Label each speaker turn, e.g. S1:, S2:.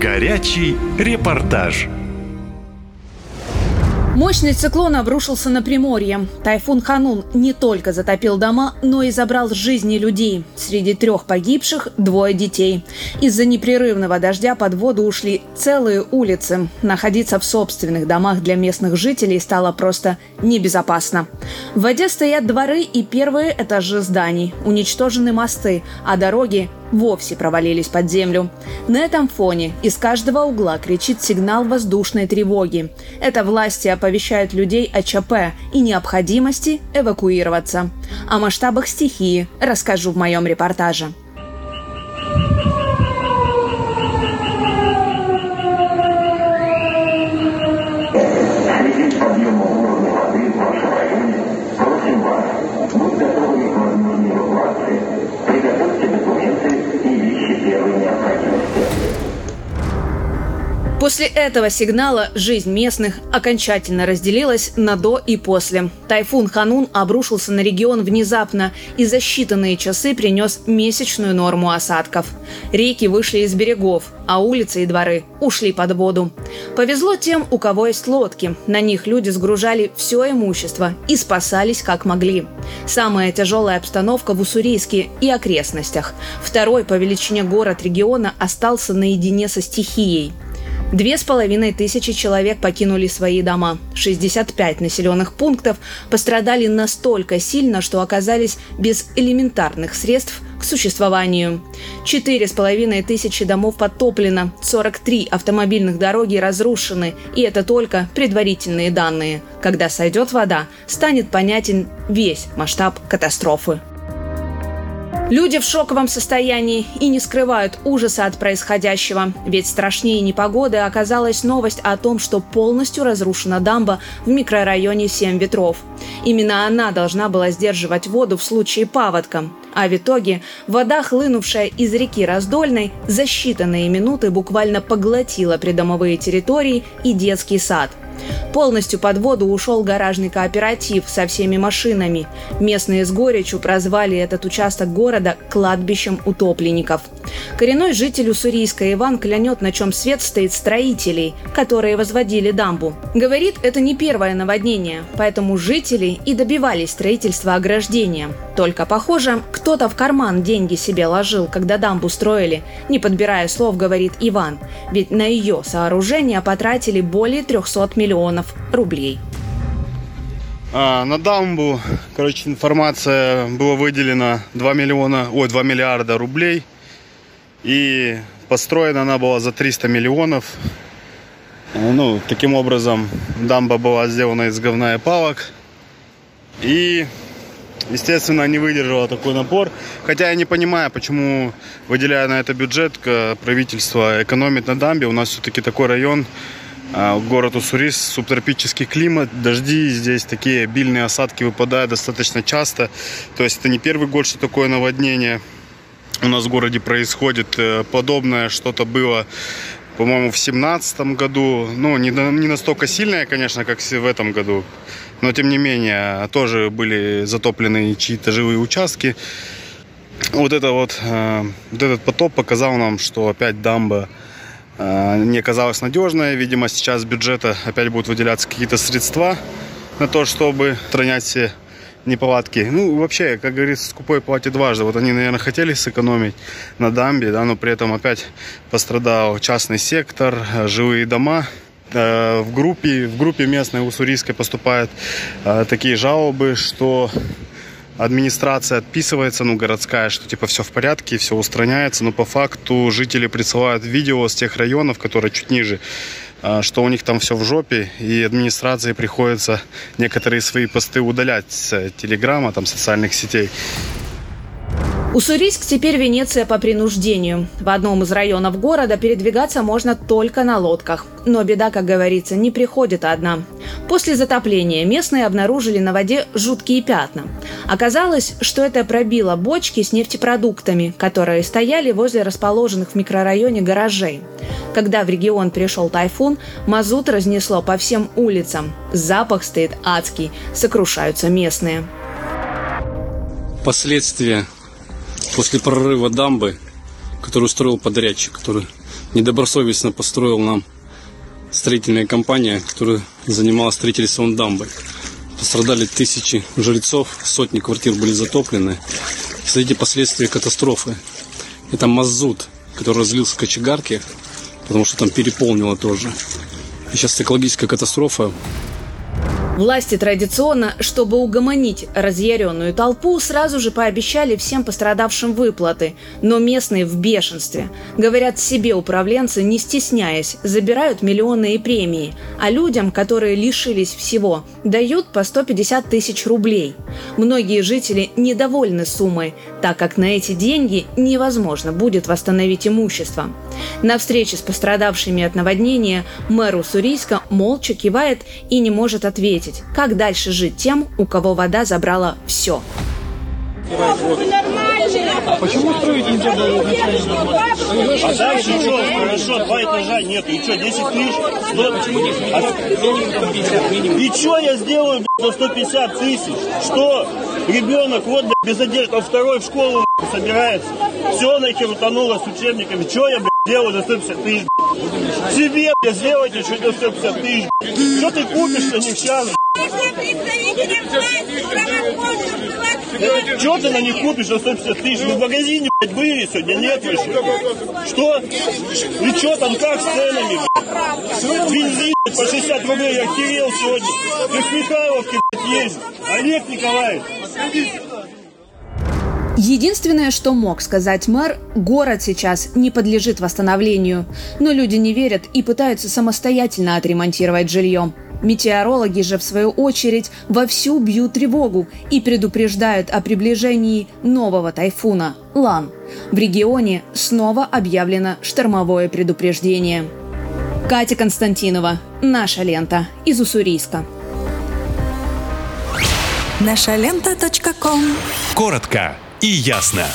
S1: Горячий репортаж.
S2: Мощный циклон обрушился на Приморье. Тайфун Ханун не только затопил дома, но и забрал жизни людей. Среди трех погибших – двое детей. Из-за непрерывного дождя под воду ушли целые улицы. Находиться в собственных домах для местных жителей стало просто небезопасно. В воде стоят дворы и первые этажи зданий. Уничтожены мосты, а дороги вовсе провалились под землю. На этом фоне из каждого угла кричит сигнал воздушной тревоги. Это власти оповещают людей о ЧП и необходимости эвакуироваться. О масштабах стихии расскажу в моем репортаже. После этого сигнала жизнь местных окончательно разделилась на до и после. Тайфун Ханун обрушился на регион внезапно и за считанные часы принес месячную норму осадков. Реки вышли из берегов, а улицы и дворы ушли под воду. Повезло тем, у кого есть лодки. На них люди сгружали все имущество и спасались как могли. Самая тяжелая обстановка в Уссурийске и окрестностях. Второй по величине город региона остался наедине со стихией – Две с половиной тысячи человек покинули свои дома. 65 населенных пунктов пострадали настолько сильно, что оказались без элементарных средств к существованию. Четыре с половиной тысячи домов подтоплено, 43 автомобильных дороги разрушены, и это только предварительные данные. Когда сойдет вода, станет понятен весь масштаб катастрофы. Люди в шоковом состоянии и не скрывают ужаса от происходящего. Ведь страшнее непогоды оказалась новость о том, что полностью разрушена дамба в микрорайоне Семь ветров. Именно она должна была сдерживать воду в случае паводка. А в итоге вода, хлынувшая из реки Раздольной, за считанные минуты буквально поглотила придомовые территории и детский сад – Полностью под воду ушел гаражный кооператив со всеми машинами. Местные с горечью прозвали этот участок города кладбищем утопленников. Коренной житель Уссурийска Иван клянет, на чем свет стоит строителей, которые возводили дамбу. Говорит, это не первое наводнение, поэтому жители и добивались строительства ограждения. Только, похоже, кто-то в карман деньги себе ложил, когда дамбу строили, не подбирая слов, говорит Иван. Ведь на ее сооружение потратили более 300 миллионов рублей.
S3: А, на дамбу, короче, информация была выделена 2 миллиона, ой, 2 миллиарда рублей – и построена она была за 300 миллионов. Ну, таким образом, дамба была сделана из говна и палок. И, естественно, не выдержала такой напор. Хотя я не понимаю, почему, выделяя на это бюджет, правительство экономит на дамбе. У нас все-таки такой район, город Уссурис, субтропический климат, дожди, здесь такие обильные осадки выпадают достаточно часто. То есть это не первый год, что такое наводнение – у нас в городе происходит э, подобное, что-то было по-моему, в семнадцатом году. Ну, не, не настолько сильное, конечно, как в этом году. Но, тем не менее, тоже были затоплены чьи-то живые участки. Вот, это вот, э, вот этот потоп показал нам, что опять дамба не оказалась надежной. Видимо, сейчас с бюджета опять будут выделяться какие-то средства на то, чтобы устранять все неполадки. Ну, вообще, как говорится, скупой платит дважды. Вот они, наверное, хотели сэкономить на дамбе, да, но при этом опять пострадал частный сектор, живые дома. Э, в группе, в группе местной уссурийской поступают э, такие жалобы, что администрация отписывается, ну, городская, что типа все в порядке, все устраняется, но по факту жители присылают видео с тех районов, которые чуть ниже, а, что у них там все в жопе, и администрации приходится некоторые свои посты удалять с телеграмма, там, социальных сетей.
S2: Уссурийск теперь Венеция по принуждению. В одном из районов города передвигаться можно только на лодках. Но беда, как говорится, не приходит одна. После затопления местные обнаружили на воде жуткие пятна. Оказалось, что это пробило бочки с нефтепродуктами, которые стояли возле расположенных в микрорайоне гаражей. Когда в регион пришел тайфун, мазут разнесло по всем улицам. Запах стоит адский, сокрушаются местные.
S4: Последствия после прорыва дамбы, который устроил подрядчик, который недобросовестно построил нам строительная компания, которая занималась строительством дамбы. Пострадали тысячи жильцов, сотни квартир были затоплены. Смотрите последствия катастрофы. Это мазут, который разлился в кочегарке, потому что там переполнило тоже. И сейчас экологическая катастрофа.
S2: Власти традиционно, чтобы угомонить разъяренную толпу, сразу же пообещали всем пострадавшим выплаты, но местные в бешенстве. Говорят, себе управленцы, не стесняясь, забирают миллионные премии, а людям, которые лишились всего, дают по 150 тысяч рублей. Многие жители недовольны суммой, так как на эти деньги невозможно будет восстановить имущество. На встрече с пострадавшими от наводнения мэр Уссурийска молча кивает и не может ответить, как дальше жить тем, у кого вода забрала все.
S5: Почему строить нельзя было изначально?
S6: А дальше что? Хорошо, два этажа нет. И что, 10 тысяч? 100? А- И что я сделаю блядь, за 150 тысяч? Что? Ребенок вот без одежды, он второй в школу собирается. Все нахер утонуло с учебниками. Что я блядь, за 150 тысяч? блядь? Себе блядь, сделайте что за 150 тысяч. блядь. Что ты купишь на них сейчас? Что ты на них купишь за 150 тысяч? Мы в магазине, блядь, были сегодня, нет выше. Что? И что там, как с ценами, блядь? Бензин блядь, по 60 рублей, я Кирилл сегодня. Ты в Михайловке, блядь, есть. Олег Николаевич.
S2: Единственное, что мог сказать мэр, город сейчас не подлежит восстановлению. Но люди не верят и пытаются самостоятельно отремонтировать жилье. Метеорологи же, в свою очередь, вовсю бьют тревогу и предупреждают о приближении нового тайфуна – Лан. В регионе снова объявлено штормовое предупреждение. Катя Константинова. Наша лента. Из Уссурийска.
S7: Наша лента.ком
S1: Коротко и ясно.